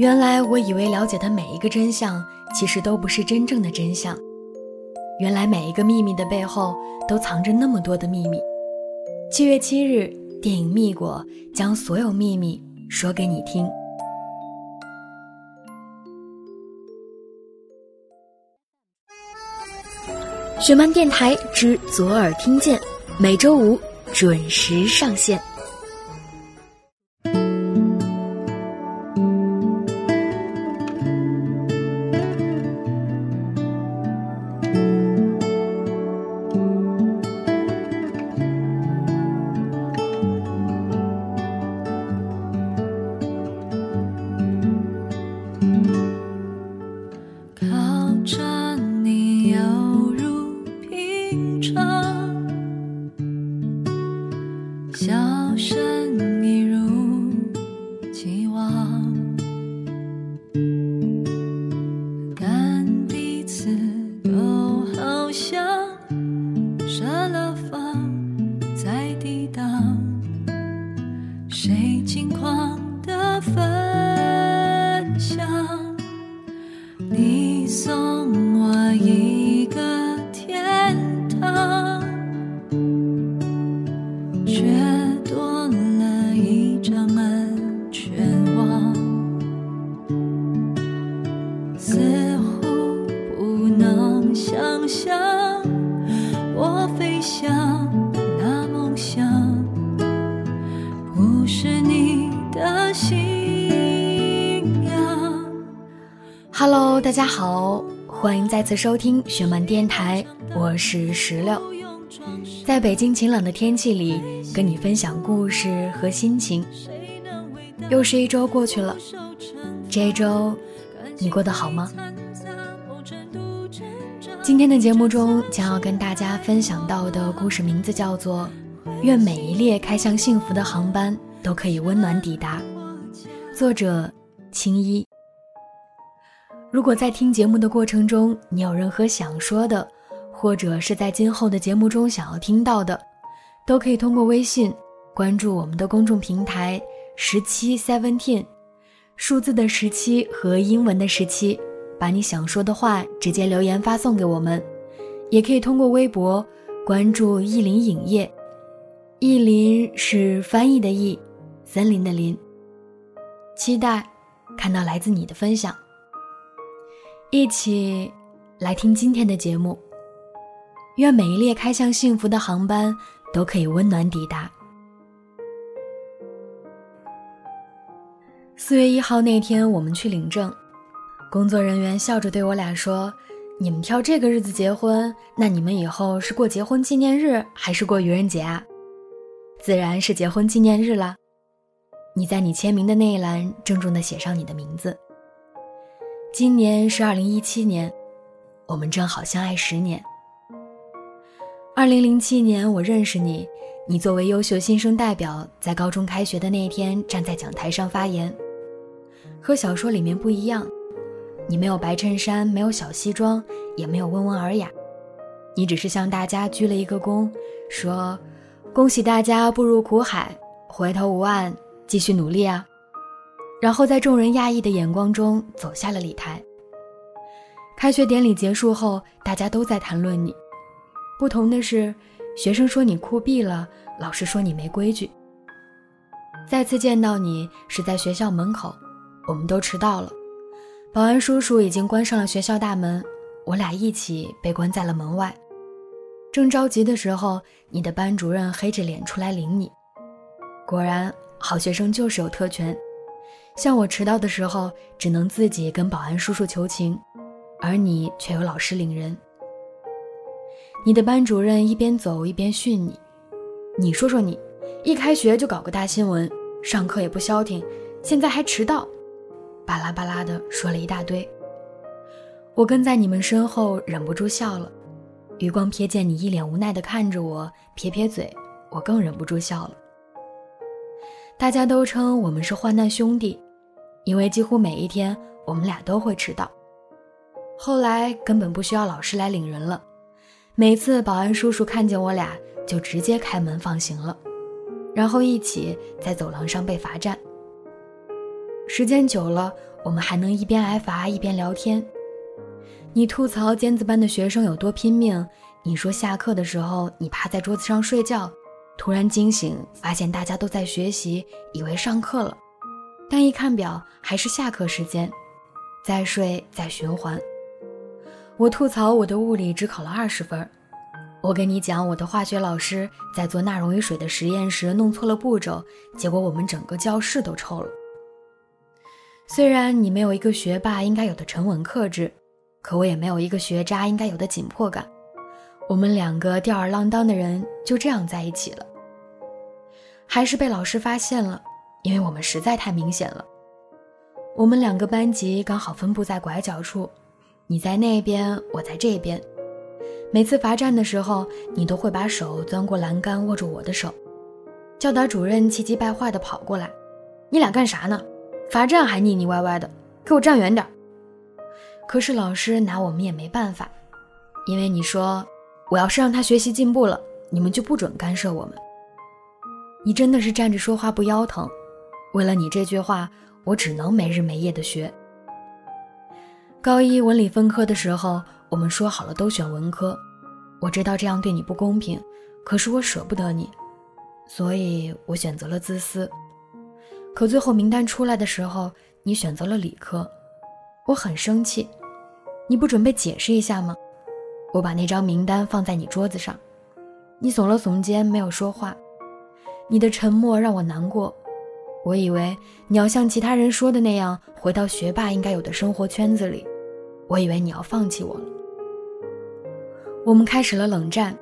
原来我以为了解的每一个真相，其实都不是真正的真相。原来每一个秘密的背后，都藏着那么多的秘密。七月七日，电影《蜜果》将所有秘密说给你听。雪漫电台之左耳听见，每周五准时上线。笑声好，欢迎再次收听雪漫电台，我是石榴，在北京晴朗的天气里，跟你分享故事和心情。又是一周过去了，这一周你过得好吗？今天的节目中将要跟大家分享到的故事名字叫做《愿每一列开向幸福的航班都可以温暖抵达》，作者青衣。如果在听节目的过程中，你有任何想说的，或者是在今后的节目中想要听到的，都可以通过微信关注我们的公众平台十七 seventeen，数字的十七和英文的十七，把你想说的话直接留言发送给我们，也可以通过微博关注意林影业，意林是翻译的意，森林的林，期待看到来自你的分享。一起来听今天的节目。愿每一列开向幸福的航班都可以温暖抵达。四月一号那天，我们去领证，工作人员笑着对我俩说：“你们挑这个日子结婚，那你们以后是过结婚纪念日还是过愚人节啊？自然是结婚纪念日了。你在你签名的那一栏郑重的写上你的名字。”今年是二零一七年，我们正好相爱十年。二零零七年我认识你，你作为优秀新生代表，在高中开学的那一天站在讲台上发言，和小说里面不一样，你没有白衬衫，没有小西装，也没有温文尔雅，你只是向大家鞠了一个躬，说：“恭喜大家步入苦海，回头无岸，继续努力啊。”然后在众人讶异的眼光中走下了礼台。开学典礼结束后，大家都在谈论你。不同的是，学生说你酷毙了，老师说你没规矩。再次见到你是在学校门口，我们都迟到了。保安叔叔已经关上了学校大门，我俩一起被关在了门外。正着急的时候，你的班主任黑着脸出来领你。果然，好学生就是有特权。像我迟到的时候，只能自己跟保安叔叔求情，而你却有老师领人。你的班主任一边走一边训你：“你说说你，一开学就搞个大新闻，上课也不消停，现在还迟到。”巴拉巴拉的说了一大堆。我跟在你们身后，忍不住笑了。余光瞥见你一脸无奈的看着我，撇撇嘴，我更忍不住笑了。大家都称我们是患难兄弟。因为几乎每一天我们俩都会迟到，后来根本不需要老师来领人了，每次保安叔叔看见我俩就直接开门放行了，然后一起在走廊上被罚站。时间久了，我们还能一边挨罚一边聊天。你吐槽尖子班的学生有多拼命，你说下课的时候你趴在桌子上睡觉，突然惊醒发现大家都在学习，以为上课了，但一看表还是下课时间，再睡再循环。我吐槽我的物理只考了二十分。我跟你讲，我的化学老师在做钠溶于水的实验时弄错了步骤，结果我们整个教室都臭了。虽然你没有一个学霸应该有的沉稳克制，可我也没有一个学渣应该有的紧迫感。我们两个吊儿郎当的人就这样在一起了，还是被老师发现了，因为我们实在太明显了。我们两个班级刚好分布在拐角处，你在那边，我在这边。每次罚站的时候，你都会把手钻过栏杆握住我的手。教导主任气急败坏地跑过来：“你俩干啥呢？罚站还腻腻歪歪的，给我站远点！”可是老师拿我们也没办法，因为你说我要是让他学习进步了，你们就不准干涉我们。你真的是站着说话不腰疼。为了你这句话，我只能没日没夜的学。高一文理分科的时候。我们说好了都选文科，我知道这样对你不公平，可是我舍不得你，所以我选择了自私。可最后名单出来的时候，你选择了理科，我很生气。你不准备解释一下吗？我把那张名单放在你桌子上，你耸了耸肩，没有说话。你的沉默让我难过。我以为你要像其他人说的那样，回到学霸应该有的生活圈子里。我以为你要放弃我了。我们开始了冷战，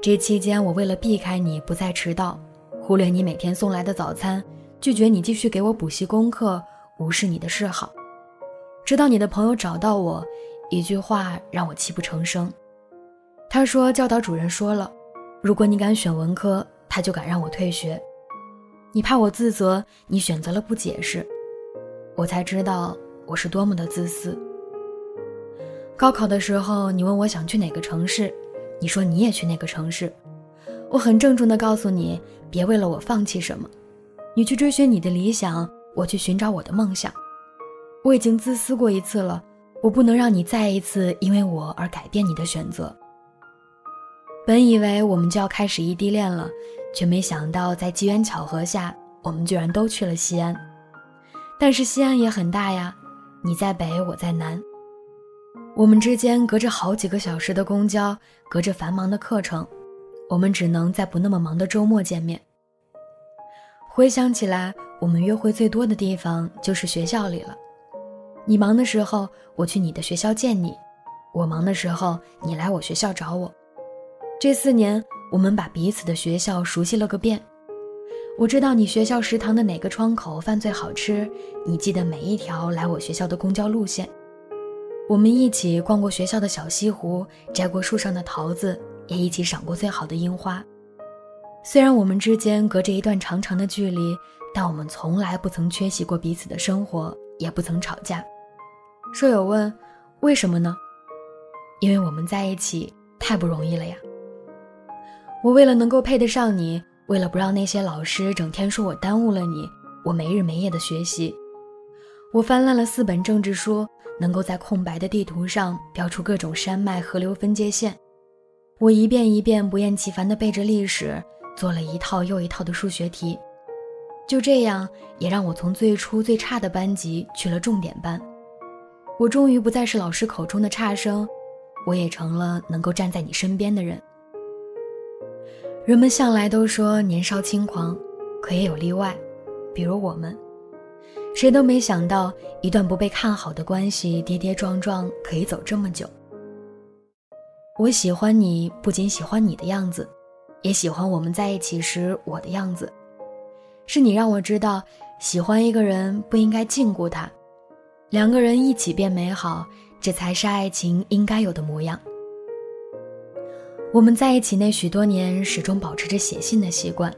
这期间我为了避开你不再迟到，忽略你每天送来的早餐，拒绝你继续给我补习功课，无视你的示好，直到你的朋友找到我，一句话让我泣不成声。他说教导主任说了，如果你敢选文科，他就敢让我退学。你怕我自责，你选择了不解释，我才知道我是多么的自私。高考的时候，你问我想去哪个城市，你说你也去那个城市。我很郑重地告诉你，别为了我放弃什么。你去追寻你的理想，我去寻找我的梦想。我已经自私过一次了，我不能让你再一次因为我而改变你的选择。本以为我们就要开始异地恋了，却没想到在机缘巧合下，我们居然都去了西安。但是西安也很大呀，你在北，我在南。我们之间隔着好几个小时的公交，隔着繁忙的课程，我们只能在不那么忙的周末见面。回想起来，我们约会最多的地方就是学校里了。你忙的时候，我去你的学校见你；我忙的时候，你来我学校找我。这四年，我们把彼此的学校熟悉了个遍。我知道你学校食堂的哪个窗口饭最好吃，你记得每一条来我学校的公交路线。我们一起逛过学校的小西湖，摘过树上的桃子，也一起赏过最好的樱花。虽然我们之间隔着一段长长的距离，但我们从来不曾缺席过彼此的生活，也不曾吵架。舍友问：“为什么呢？”因为我们在一起太不容易了呀。我为了能够配得上你，为了不让那些老师整天说我耽误了你，我没日没夜的学习。我翻烂了四本政治书。能够在空白的地图上标出各种山脉、河流分界线，我一遍一遍不厌其烦地背着历史，做了一套又一套的数学题。就这样，也让我从最初最差的班级去了重点班。我终于不再是老师口中的差生，我也成了能够站在你身边的人。人们向来都说年少轻狂，可也有例外，比如我们。谁都没想到，一段不被看好的关系，跌跌撞撞可以走这么久。我喜欢你，不仅喜欢你的样子，也喜欢我们在一起时我的样子。是你让我知道，喜欢一个人不应该禁锢他，两个人一起变美好，这才是爱情应该有的模样。我们在一起那许多年，始终保持着写信的习惯，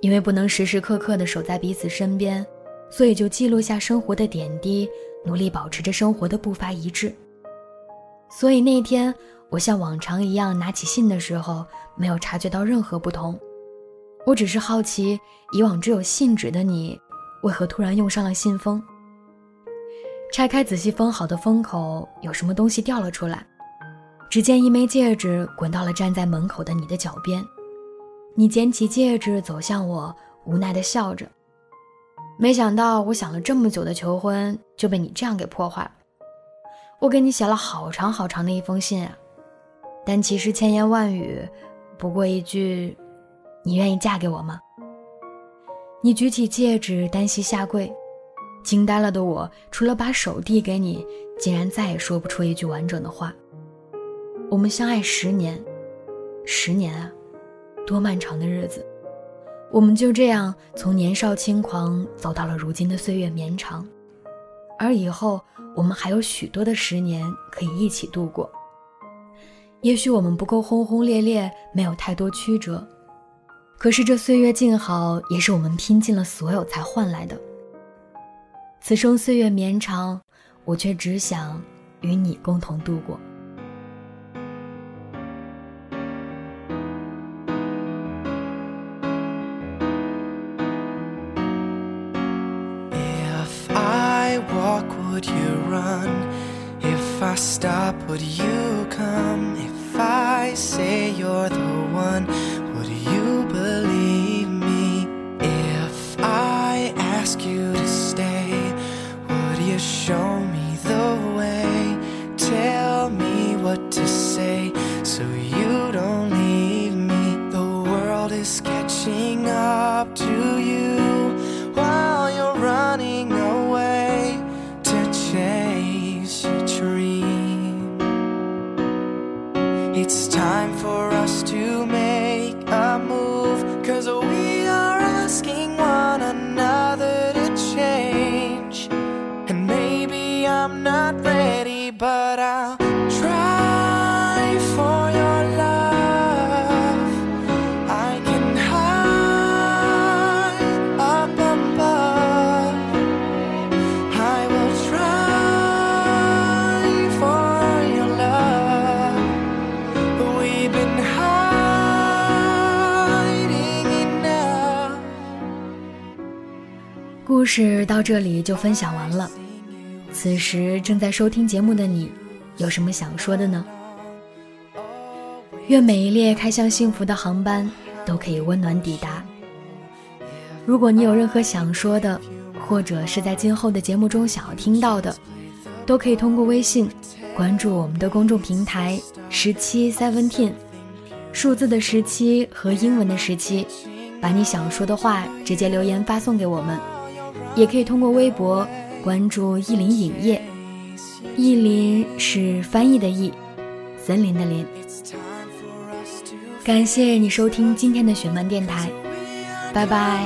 因为不能时时刻刻的守在彼此身边。所以就记录下生活的点滴，努力保持着生活的步伐一致。所以那天我像往常一样拿起信的时候，没有察觉到任何不同。我只是好奇，以往只有信纸的你，为何突然用上了信封？拆开仔细封好的封口，有什么东西掉了出来。只见一枚戒指滚到了站在门口的你的脚边，你捡起戒指走向我，无奈的笑着。没想到我想了这么久的求婚就被你这样给破坏了。我给你写了好长好长的一封信啊，但其实千言万语，不过一句：“你愿意嫁给我吗？”你举起戒指，单膝下跪，惊呆了的我，除了把手递给你，竟然再也说不出一句完整的话。我们相爱十年，十年啊，多漫长的日子！我们就这样从年少轻狂走到了如今的岁月绵长，而以后我们还有许多的十年可以一起度过。也许我们不够轰轰烈烈，没有太多曲折。可是这岁月静好，也是我们拼尽了所有才换来的。此生岁月绵长，我却只想与你共同度过。Would you run? If I stop, would you come? If I say you're the one, would you believe me? If I ask you to stay, would you show me the way? Tell me what to say so you time for 事到这里就分享完了。此时正在收听节目的你，有什么想说的呢？愿每一列开向幸福的航班都可以温暖抵达。如果你有任何想说的，或者是在今后的节目中想要听到的，都可以通过微信关注我们的公众平台十七 Seventeen，数字的十七和英文的十七，把你想说的话直接留言发送给我们。也可以通过微博关注意林影业，意林是翻译的意，森林的林。感谢你收听今天的雪漫电台，拜拜。